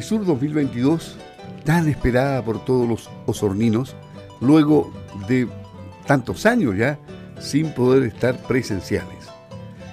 FESUR 2022, tan esperada por todos los osorninos, luego de tantos años ya sin poder estar presenciales.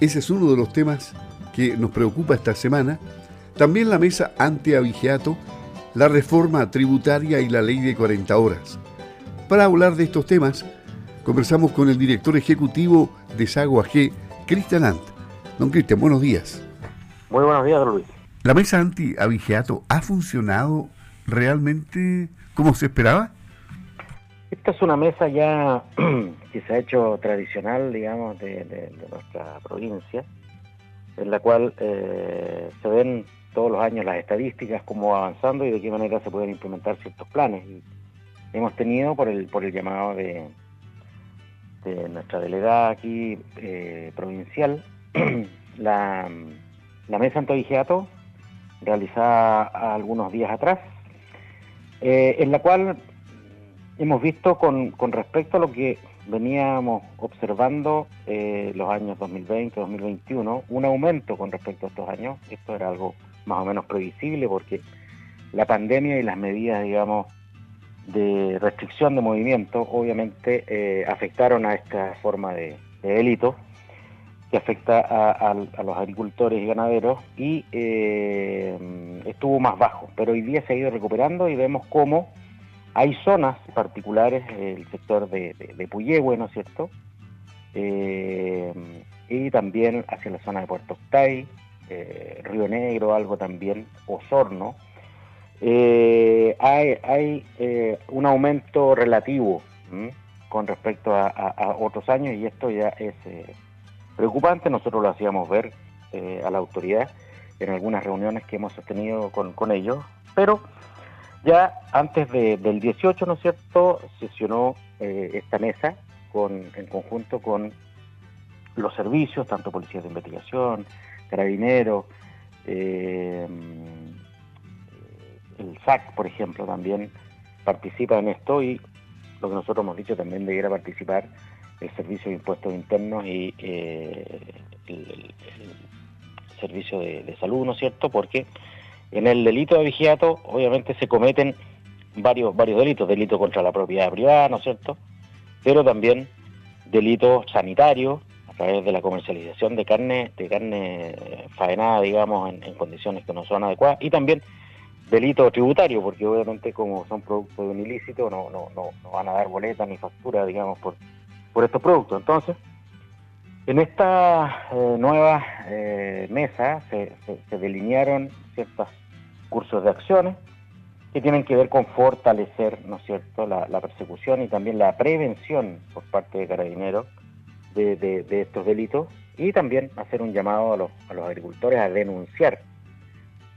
Ese es uno de los temas que nos preocupa esta semana. También la mesa anti-avigiato, la reforma tributaria y la ley de 40 horas. Para hablar de estos temas, conversamos con el director ejecutivo de Sago AG, Cristian Ant. Don Cristian, buenos días. Muy buenos días, Luis. ¿La mesa anti-avigiato ha funcionado realmente como se esperaba? Esta es una mesa ya que se ha hecho tradicional, digamos, de, nuestra provincia, en la cual eh, se ven todos los años las estadísticas, cómo va avanzando y de qué manera se pueden implementar ciertos planes. Y hemos tenido, por el, por el llamado de, de nuestra delegada aquí eh, provincial, la, la mesa antovigiato realizada algunos días atrás, eh, en la cual hemos visto con, respecto a lo que veníamos observando eh, los años 2020, 2021, un aumento con respecto a estos años. Esto era algo más o menos previsible porque la pandemia y las medidas, digamos, de restricción de movimiento, obviamente eh, afectaron a esta forma de, delito que afecta a, los agricultores y ganaderos y eh, estuvo más bajo, pero hoy día se ha ido recuperando y vemos cómo hay zonas particulares, el sector de, de, Puyehue, ¿no es cierto? Eh, y también hacia la zona de Puerto Octay, eh, Río Negro, algo también, Osorno. Eh, hay, un aumento relativo con respecto a, otros años y esto ya es preocupante. Nosotros lo hacíamos ver a la autoridad en algunas reuniones que hemos sostenido con, con ellos, pero ya antes del 18, ¿no es cierto?, sesionó eh, esta mesa con, en conjunto con los servicios, tanto policías de investigación, carabineros, eh, el SAC, por ejemplo, también participa en esto y lo que nosotros hemos dicho también debiera participar el Servicio de Impuestos Internos y eh, el, Servicio de, Salud, ¿no es cierto?, porque en el delito de vigiato, obviamente, se cometen varios, varios delitos, delito contra la propiedad privada, ¿no es cierto? Pero también delitos sanitarios a través de la comercialización de carne, de carne faenada, digamos, en, condiciones que no son adecuadas, y también delito tributario, porque obviamente como son productos de un ilícito, no, no, no, van a dar boleta ni factura, digamos, por, por estos productos. Entonces, en esta eh, nueva eh, mesa se, se, delinearon ciertas cursos de acciones que tienen que ver con fortalecer, ¿no es cierto?, la, persecución y también la prevención por parte de carabineros de, estos delitos y también hacer un llamado a los, agricultores a denunciar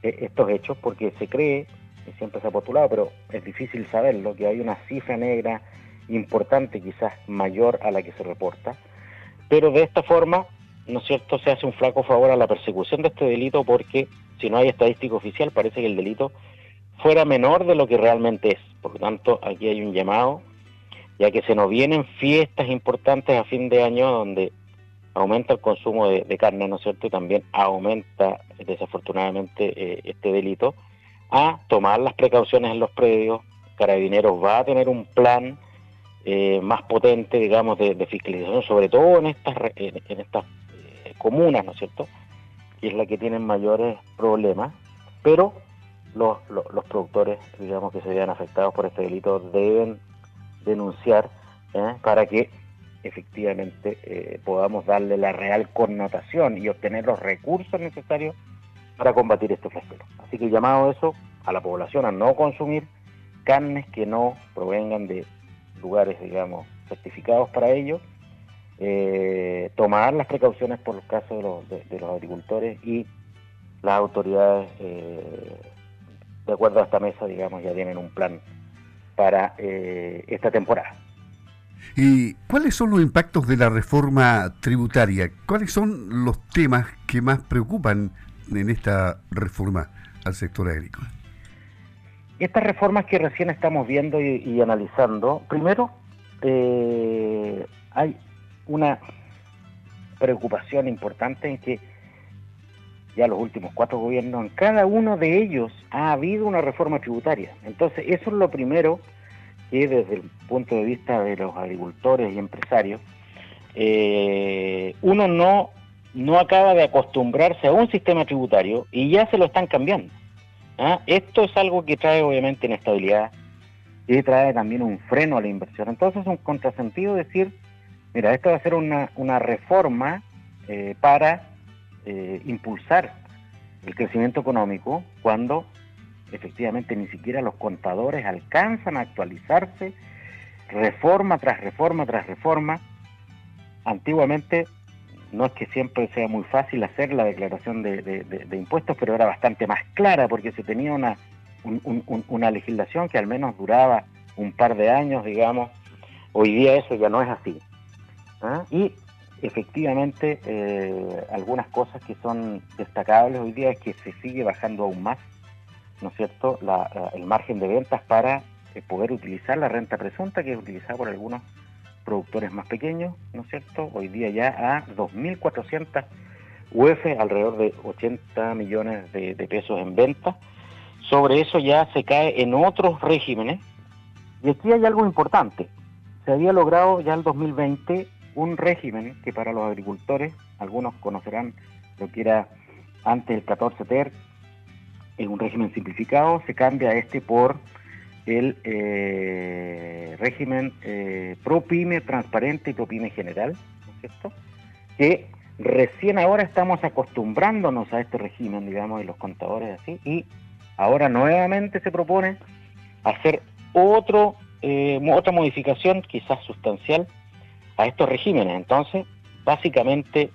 eh, estos hechos porque se cree, y siempre se ha postulado, pero es difícil saberlo, que hay una cifra negra importante, quizás mayor a la que se reporta, pero de esta forma, ¿no es cierto?, se hace un flaco favor a la persecución de este delito porque si no hay estadística oficial, parece que el delito fuera menor de lo que realmente es. Por lo tanto, aquí hay un llamado, ya que se nos vienen fiestas importantes a fin de año donde aumenta el consumo de, carne, ¿no es cierto? Y también aumenta, desafortunadamente, eh, este delito, a tomar las precauciones en los predios. Carabineros va a tener un plan eh, más potente, digamos, de, fiscalización, sobre todo en estas, en, estas eh, comunas, ¿no es cierto? que es la que tienen mayores problemas, pero los, los, productores, digamos, que se vean afectados por este delito deben denunciar ¿eh? para que efectivamente eh, podamos darle la real connotación y obtener los recursos necesarios para combatir este flagelo. Así que llamado eso a la población a no consumir carnes que no provengan de lugares, digamos, certificados para ello eh, tomar las precauciones por los casos de los, agricultores y las autoridades, eh, de acuerdo a esta mesa, digamos, ya tienen un plan para eh, esta temporada. ¿Y cuáles son los impactos de la reforma tributaria? ¿Cuáles son los temas que más preocupan en esta reforma al sector agrícola? Estas reformas que recién estamos viendo y, analizando, primero, eh, hay una preocupación importante en que ya los últimos cuatro gobiernos, en cada uno de ellos ha habido una reforma tributaria. Entonces, eso es lo primero que desde el punto de vista de los agricultores y empresarios, eh, uno no, no acaba de acostumbrarse a un sistema tributario y ya se lo están cambiando. ¿Ah? Esto es algo que trae obviamente inestabilidad y trae también un freno a la inversión. Entonces es un contrasentido decir, mira, esto va a ser una, una reforma eh, para eh, impulsar el crecimiento económico cuando efectivamente ni siquiera los contadores alcanzan a actualizarse reforma tras reforma tras reforma. Antiguamente no es que siempre sea muy fácil hacer la declaración de, impuestos, pero era bastante más clara porque se tenía una, una legislación que al menos duraba un par de años, digamos. Hoy día eso ya no es así. ¿ah? Y efectivamente eh, algunas cosas que son destacables hoy día es que se sigue bajando aún más, ¿no es cierto?, el margen de ventas para eh, poder utilizar la renta presunta que es utilizada por algunos productores más pequeños, ¿no es cierto?, hoy día ya a 2.400 UF, alrededor de 80 millones de, pesos en venta. Sobre eso ya se cae en otros regímenes. Y aquí hay algo importante. Se había logrado ya el 2020 un régimen que para los agricultores, algunos conocerán lo que era antes el 14 TER, en un régimen simplificado, se cambia este por el eh, régimen eh, ProPyme transparente y ProPyme general, ¿no es cierto? Que recién ahora estamos acostumbrándonos a este régimen, digamos, de los contadores así, y ahora nuevamente se propone hacer otro, eh, otra modificación, quizás sustancial, a estos regímenes. Entonces, básicamente,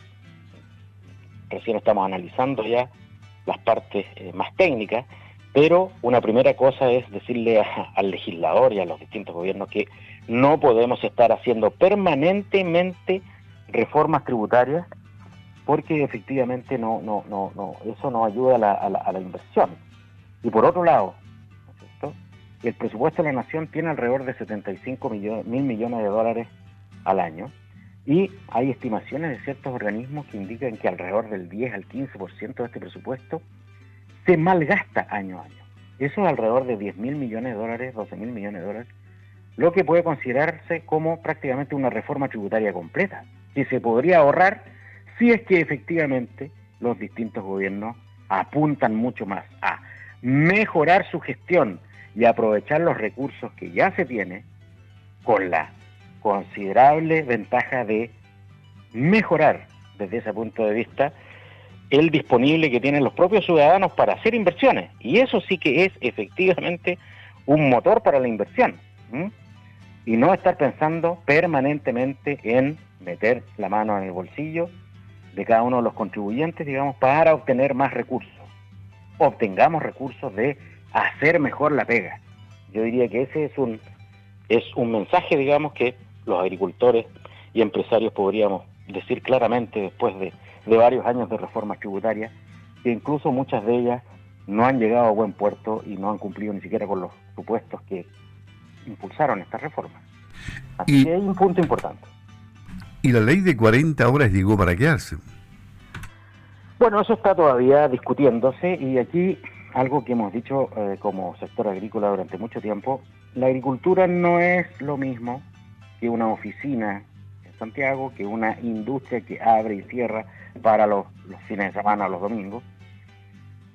recién estamos analizando ya las partes eh, más técnicas, pero una primera cosa es decirle al legislador y a los distintos gobiernos que no podemos estar haciendo permanentemente reformas tributarias porque efectivamente no, no, no, no eso no ayuda a la, a la, inversión. Y por otro lado, el presupuesto de la nación tiene alrededor de 75 mil millones de dólares al año. Y hay estimaciones de ciertos organismos que indican que alrededor del 10 al 15% de este presupuesto se malgasta año a año. Eso es alrededor de 10 mil millones de dólares, 12 mil millones de dólares, lo que puede considerarse como prácticamente una reforma tributaria completa, que se podría ahorrar si es que efectivamente los distintos gobiernos apuntan mucho más a mejorar su gestión y aprovechar los recursos que ya se tiene con la considerable ventaja de mejorar desde ese punto de vista el disponible que tienen los propios ciudadanos para hacer inversiones. Y eso sí que es efectivamente un motor para la inversión. Y no estar pensando permanentemente en meter la mano en el bolsillo de cada uno de los contribuyentes, digamos, para obtener más recursos. Obtengamos recursos de hacer mejor la pega. Yo diría que ese es un, es un mensaje, digamos, que los agricultores y empresarios podríamos decir claramente después de, varios años de reformas tributarias, que incluso muchas de ellas no han llegado a buen puerto y no han cumplido ni siquiera con los supuestos que impulsaron estas reformas. Así que hay un punto importante. ¿Y la ley de 40 horas llegó para quedarse? Bueno, eso está todavía discutiéndose y aquí algo que hemos dicho eh, como sector agrícola durante mucho tiempo, la agricultura no es lo mismo que una oficina Santiago, que una industria que abre y cierra para los, fines de semana, los domingos.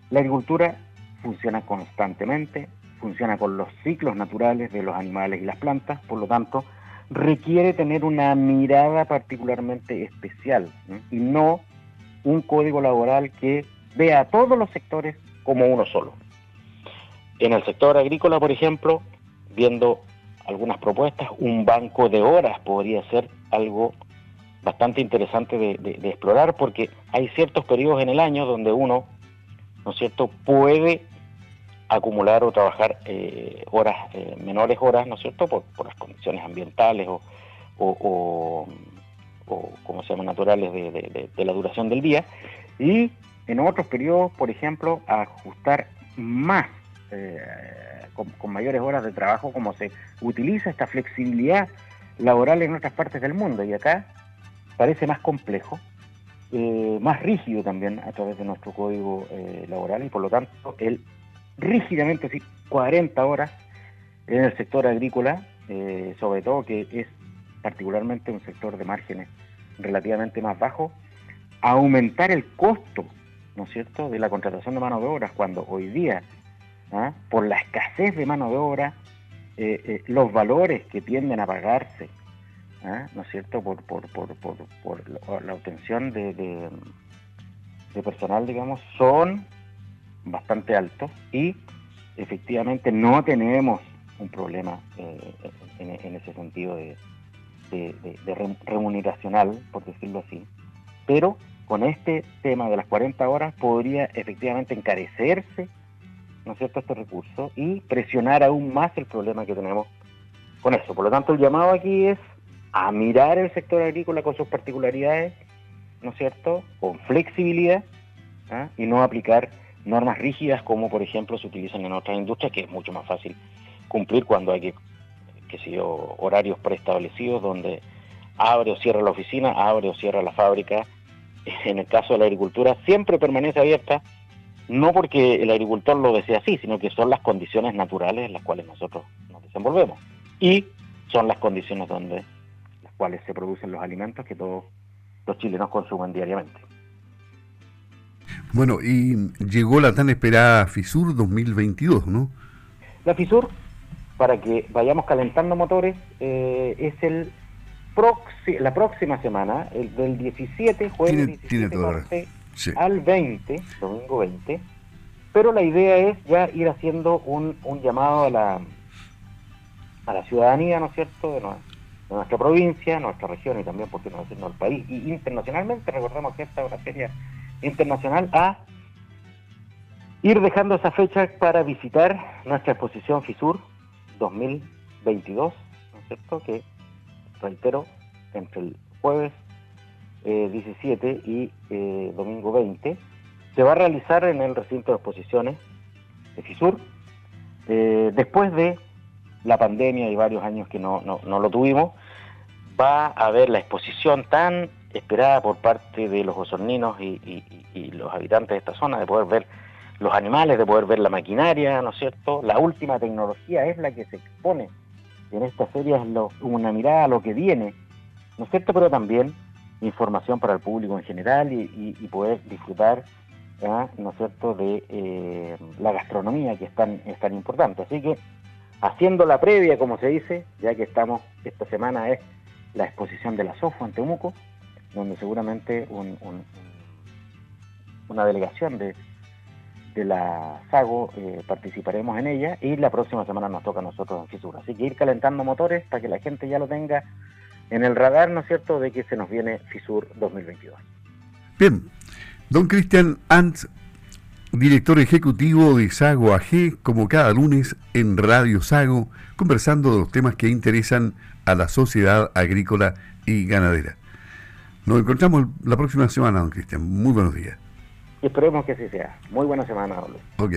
La agricultura funciona constantemente, funciona con los ciclos naturales de los animales y las plantas, por lo tanto, requiere tener una mirada particularmente especial y no un código laboral que vea a todos los sectores como uno solo. En el sector agrícola, por ejemplo, viendo algunas propuestas, un banco de horas podría ser algo bastante interesante de, explorar porque hay ciertos periodos en el año donde uno, ¿no es cierto?, puede acumular o trabajar eh, horas, eh, menores horas, ¿no es cierto?, por, las condiciones ambientales o, o, como se llama, naturales de, la duración del día, y en otros periodos, por ejemplo, ajustar más eh, con, mayores horas de trabajo, como se utiliza esta flexibilidad laboral en otras partes del mundo. Y acá parece más complejo eh, más rígido también a través de nuestro código eh, laboral y por lo tanto el rígidamente, sí, 40 horas en el sector agrícola, eh, sobre todo que es particularmente un sector de márgenes relativamente más bajos, aumentar el costo, ¿no es cierto?, de la contratación de mano de obra, cuando hoy día, ¿ah? por la escasez de mano de obra, los valores que tienden a pagarse ¿eh? ¿no es cierto?, por, por, por, por la obtención de, de, personal, digamos, son bastante altos y efectivamente no tenemos un problema eh, en, ese sentido de, de, remuneracional, por decirlo así, pero con este tema de las 40 horas podría efectivamente encarecerse, ¿no es cierto?, este recurso y presionar aún más el problema que tenemos con eso. Por lo tanto, el llamado aquí es a mirar el sector agrícola con sus particularidades, ¿no es cierto?, con flexibilidad ¿ah? y no aplicar normas rígidas como, por ejemplo, se utilizan en otras industrias, que es mucho más fácil cumplir cuando hay que, que sé yo, horarios preestablecidos donde abre o cierra la oficina, abre o cierra la fábrica. En el caso de la agricultura siempre permanece abierta, no porque el agricultor lo desea así, sino que son las condiciones naturales en las cuales nosotros nos desenvolvemos. Y son las condiciones donde cuales se producen los alimentos que todos los chilenos consumen diariamente. Bueno, y llegó la tan esperada FISUR 2022, ¿no? La FISUR, para que vayamos calentando motores, eh, es el la próxima semana, el del 17, jueves 17 al 20, domingo 20, pero la idea es ya ir haciendo un, un llamado a la, a la ciudadanía, ¿no es cierto?, de, nuestra provincia, nuestra región y también, por qué no decirlo, el país. Y internacionalmente, recordemos que esta es una feria internacional, a ir dejando esa fecha para visitar nuestra exposición FISUR 2022, ¿no es cierto? Que, reitero, entre el jueves 17 eh, y eh, domingo 20, se va a realizar en el recinto de exposiciones de FISUR, eh, después de la pandemia y varios años que no, no, lo tuvimos, va a haber la exposición tan esperada por parte de los osorninos y, los habitantes de esta zona, de poder ver los animales, de poder ver la maquinaria, ¿no es cierto? La última tecnología es la que se expone en esta feria, es una mirada a lo que viene, ¿no es cierto? Pero también información para el público en general y, poder disfrutar, ¿no es cierto?, de eh, la gastronomía que es tan, es tan importante. Así que haciendo la previa, como se dice, ya que estamos, esta semana es la exposición de la SOFO en Temuco, donde seguramente una delegación de, de la SAGO eh, participaremos en ella y la próxima semana nos toca a nosotros en Fisura. Así que ir calentando motores para que la gente ya lo tenga en el radar, ¿no es cierto?, de que se nos viene FISUR 2022. Bien, don Cristian Ant director ejecutivo de Sago AG, como cada lunes en Radio Sago, conversando de los temas que interesan a la sociedad agrícola y ganadera. Nos encontramos la próxima semana, don Cristian. Muy buenos días. Esperemos que así sea. Muy buena semana, don Ok.